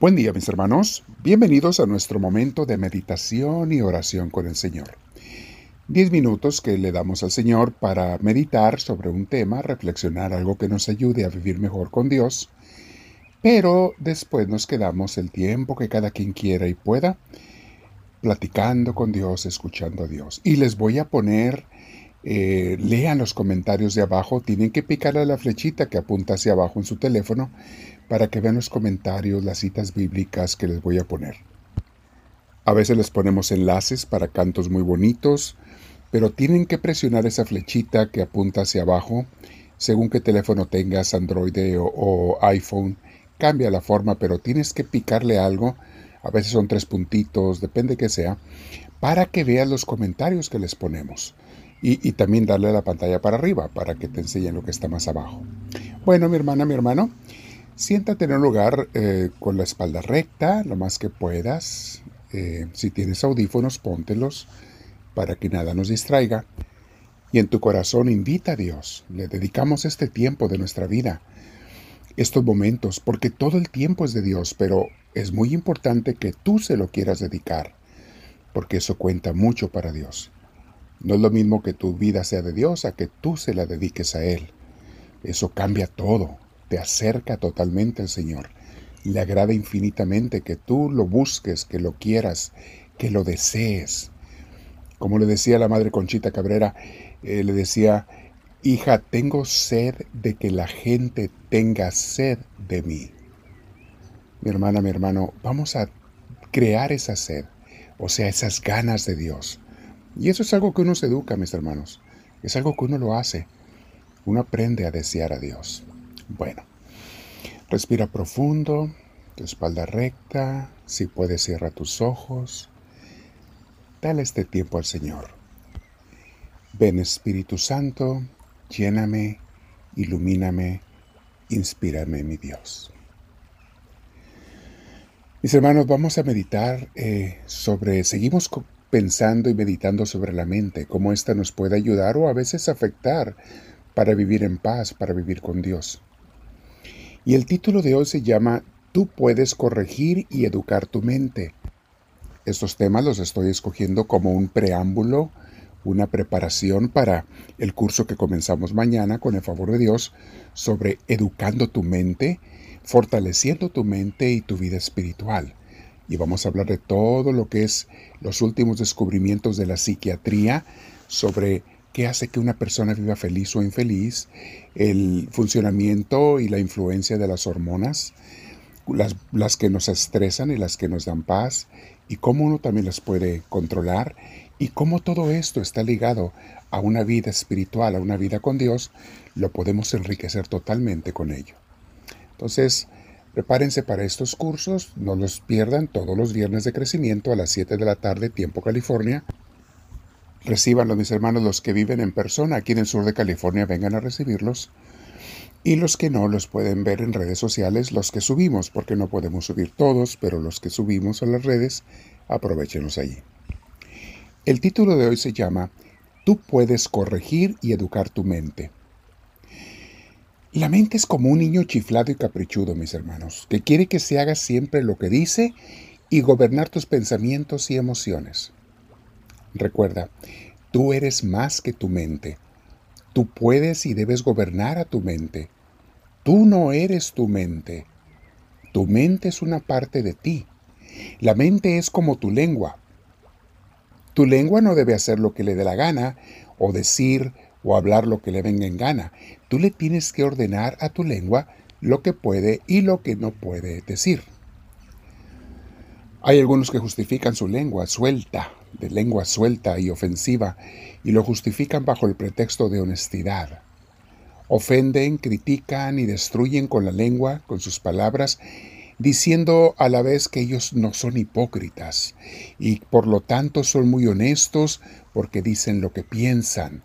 Buen día mis hermanos, bienvenidos a nuestro momento de meditación y oración con el Señor. Diez minutos que le damos al Señor para meditar sobre un tema, reflexionar algo que nos ayude a vivir mejor con Dios, pero después nos quedamos el tiempo que cada quien quiera y pueda, platicando con Dios, escuchando a Dios. Y les voy a poner, eh, lean los comentarios de abajo, tienen que picarle a la flechita que apunta hacia abajo en su teléfono para que vean los comentarios, las citas bíblicas que les voy a poner. A veces les ponemos enlaces para cantos muy bonitos, pero tienen que presionar esa flechita que apunta hacia abajo. Según qué teléfono tengas, Android o, iPhone, cambia la forma, pero tienes que picarle algo. A veces son tres puntitos, depende que sea, para que veas los comentarios que les ponemos. Y, también darle la pantalla para arriba para que te enseñen lo que está más abajo. Bueno, mi hermana, mi hermano, Siéntate en un lugar eh, con la espalda recta, lo más que puedas. Eh, si tienes audífonos, póntelos para que nada nos distraiga. Y en tu corazón invita a Dios. Le dedicamos este tiempo de nuestra vida, estos momentos, porque todo el tiempo es de Dios, pero es muy importante que tú se lo quieras dedicar, porque eso cuenta mucho para Dios. No es lo mismo que tu vida sea de Dios a que tú se la dediques a Él. Eso cambia todo te acerca totalmente al Señor. Le agrada infinitamente que tú lo busques, que lo quieras, que lo desees. Como le decía la madre Conchita Cabrera, eh, le decía, hija, tengo sed de que la gente tenga sed de mí. Mi hermana, mi hermano, vamos a crear esa sed, o sea, esas ganas de Dios. Y eso es algo que uno se educa, mis hermanos. Es algo que uno lo hace. Uno aprende a desear a Dios. Bueno, respira profundo, tu espalda recta, si puedes cierra tus ojos. Dale este tiempo al Señor. Ven Espíritu Santo, lléname, ilumíname, inspírame, mi Dios. Mis hermanos, vamos a meditar eh, sobre, seguimos pensando y meditando sobre la mente, cómo ésta nos puede ayudar o a veces afectar para vivir en paz, para vivir con Dios. Y el título de hoy se llama Tú puedes corregir y educar tu mente. Estos temas los estoy escogiendo como un preámbulo, una preparación para el curso que comenzamos mañana con el favor de Dios sobre educando tu mente, fortaleciendo tu mente y tu vida espiritual. Y vamos a hablar de todo lo que es los últimos descubrimientos de la psiquiatría sobre qué hace que una persona viva feliz o infeliz, el funcionamiento y la influencia de las hormonas, las, las, que nos estresan y las que nos dan paz, y cómo uno también las puede controlar, y cómo todo esto está ligado a una vida espiritual, a una vida con Dios, lo podemos enriquecer totalmente con ello. Entonces, prepárense para estos cursos, no los pierdan todos los viernes de crecimiento a las 7 de la tarde, tiempo California. Recibanlos, mis hermanos, los que viven en persona aquí en el sur de California, vengan a recibirlos. Y los que no los pueden ver en redes sociales, los que subimos, porque no podemos subir todos, pero los que subimos a las redes, aprovechenlos allí. El título de hoy se llama Tú puedes corregir y educar tu mente. La mente es como un niño chiflado y caprichudo, mis hermanos, que quiere que se haga siempre lo que dice y gobernar tus pensamientos y emociones. Recuerda, tú eres más que tu mente. Tú puedes y debes gobernar a tu mente. Tú no eres tu mente. Tu mente es una parte de ti. La mente es como tu lengua. Tu lengua no debe hacer lo que le dé la gana, o decir o hablar lo que le venga en gana. Tú le tienes que ordenar a tu lengua lo que puede y lo que no puede decir. Hay algunos que justifican su lengua suelta, de lengua suelta y ofensiva, y lo justifican bajo el pretexto de honestidad. Ofenden, critican y destruyen con la lengua, con sus palabras, diciendo a la vez que ellos no son hipócritas y por lo tanto son muy honestos porque dicen lo que piensan.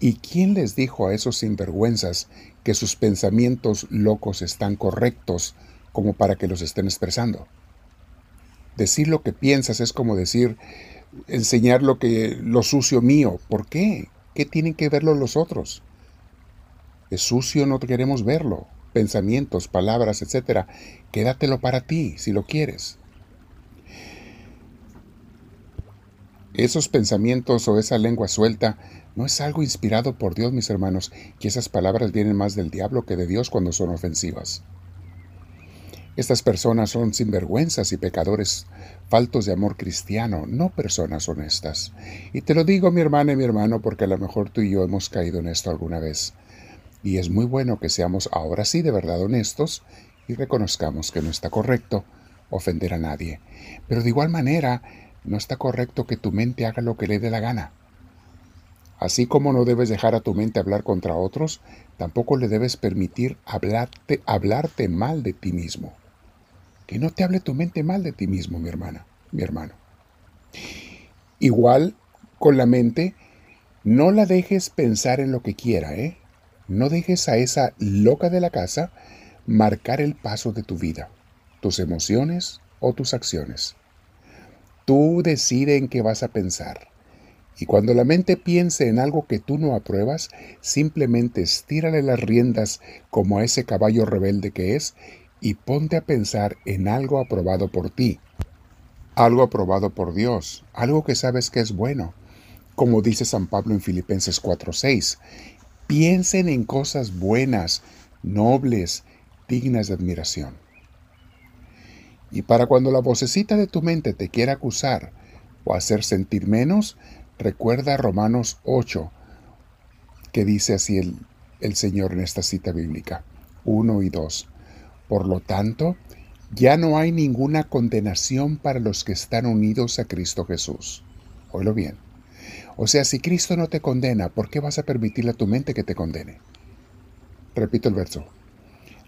¿Y quién les dijo a esos sinvergüenzas que sus pensamientos locos están correctos como para que los estén expresando? Decir lo que piensas es como decir, enseñar lo que lo sucio mío. ¿Por qué? ¿Qué tienen que verlo los otros? Es sucio, no queremos verlo. pensamientos, palabras, etc., quédatelo para ti si lo quieres. Esos pensamientos o esa lengua suelta no es algo inspirado por Dios, mis hermanos, y esas palabras vienen más del diablo que de Dios cuando son ofensivas. Estas personas son sinvergüenzas y pecadores faltos de amor cristiano, no personas honestas. Y te lo digo, mi hermana y mi hermano, porque a lo mejor tú y yo hemos caído en esto alguna vez. Y es muy bueno que seamos ahora sí de verdad honestos y reconozcamos que no está correcto ofender a nadie. Pero de igual manera, no está correcto que tu mente haga lo que le dé la gana. Así como no debes dejar a tu mente hablar contra otros, tampoco le debes permitir hablarte, mal de ti mismo. Que no te hable tu mente mal de ti mismo, mi hermana, mi hermano. Igual con la mente, no la dejes pensar en lo que quiera, ¿eh? No dejes a esa loca de la casa marcar el paso de tu vida, tus emociones o tus acciones. Tú decide en qué vas a pensar. Y cuando la mente piense en algo que tú no apruebas, simplemente estírale las riendas como a ese caballo rebelde que es y ponte a pensar en algo aprobado por ti, algo aprobado por Dios, algo que sabes que es bueno. Como dice San Pablo en Filipenses 4:6, piensen en cosas buenas, nobles, dignas de admiración. Y para cuando la vocecita de tu mente te quiera acusar o hacer sentir menos, recuerda Romanos 8, que dice así el, el Señor en esta cita bíblica, 1 y 2. Por lo tanto, ya no hay ninguna condenación para los que están unidos a Cristo Jesús. Oílo bien. O sea, si Cristo no te condena, ¿por qué vas a permitirle a tu mente que te condene? Repito el verso.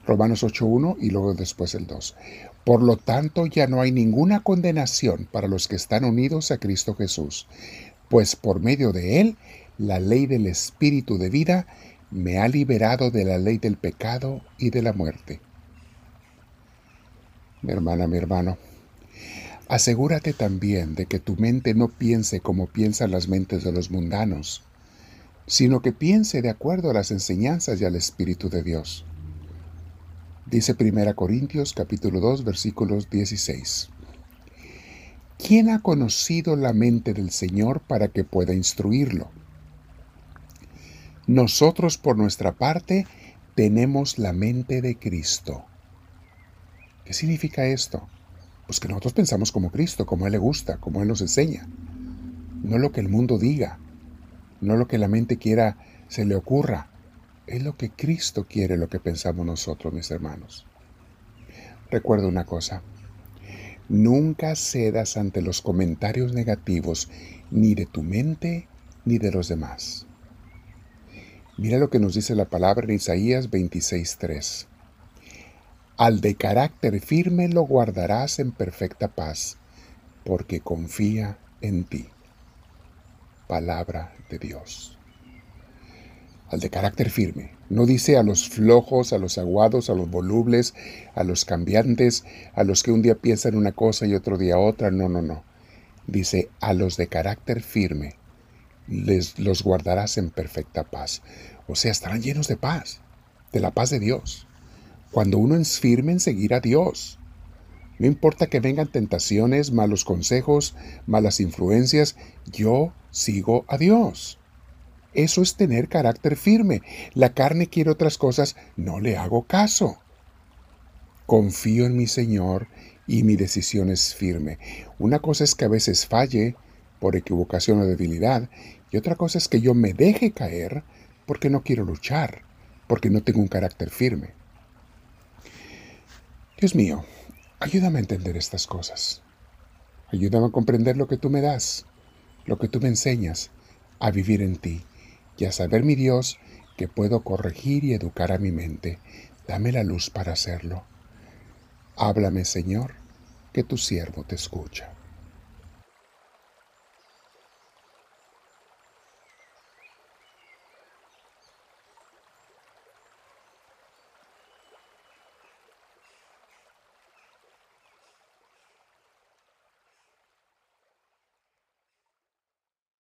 Romanos 8.1 y luego después el 2. Por lo tanto, ya no hay ninguna condenación para los que están unidos a Cristo Jesús, pues por medio de Él, la ley del Espíritu de vida me ha liberado de la ley del pecado y de la muerte mi hermana, mi hermano. Asegúrate también de que tu mente no piense como piensan las mentes de los mundanos, sino que piense de acuerdo a las enseñanzas y al Espíritu de Dios. Dice 1 Corintios capítulo 2 versículos 16. ¿Quién ha conocido la mente del Señor para que pueda instruirlo? Nosotros por nuestra parte tenemos la mente de Cristo. ¿Qué significa esto? Pues que nosotros pensamos como Cristo, como Él le gusta, como Él nos enseña. No lo que el mundo diga, no lo que la mente quiera, se le ocurra. Es lo que Cristo quiere, lo que pensamos nosotros, mis hermanos. Recuerda una cosa, nunca cedas ante los comentarios negativos ni de tu mente ni de los demás. Mira lo que nos dice la palabra en Isaías 26.3. Al de carácter firme lo guardarás en perfecta paz, porque confía en ti. Palabra de Dios. Al de carácter firme. No dice a los flojos, a los aguados, a los volubles, a los cambiantes, a los que un día piensan una cosa y otro día otra. No, no, no. Dice a los de carácter firme. Les, los guardarás en perfecta paz. O sea, estarán llenos de paz, de la paz de Dios cuando uno es firme en seguir a Dios. No importa que vengan tentaciones, malos consejos, malas influencias, yo sigo a Dios. Eso es tener carácter firme. La carne quiere otras cosas, no le hago caso. Confío en mi Señor y mi decisión es firme. Una cosa es que a veces falle por equivocación o debilidad y otra cosa es que yo me deje caer porque no quiero luchar, porque no tengo un carácter firme. Dios mío, ayúdame a entender estas cosas. Ayúdame a comprender lo que tú me das, lo que tú me enseñas, a vivir en ti y a saber, mi Dios, que puedo corregir y educar a mi mente. Dame la luz para hacerlo. Háblame, Señor, que tu siervo te escucha.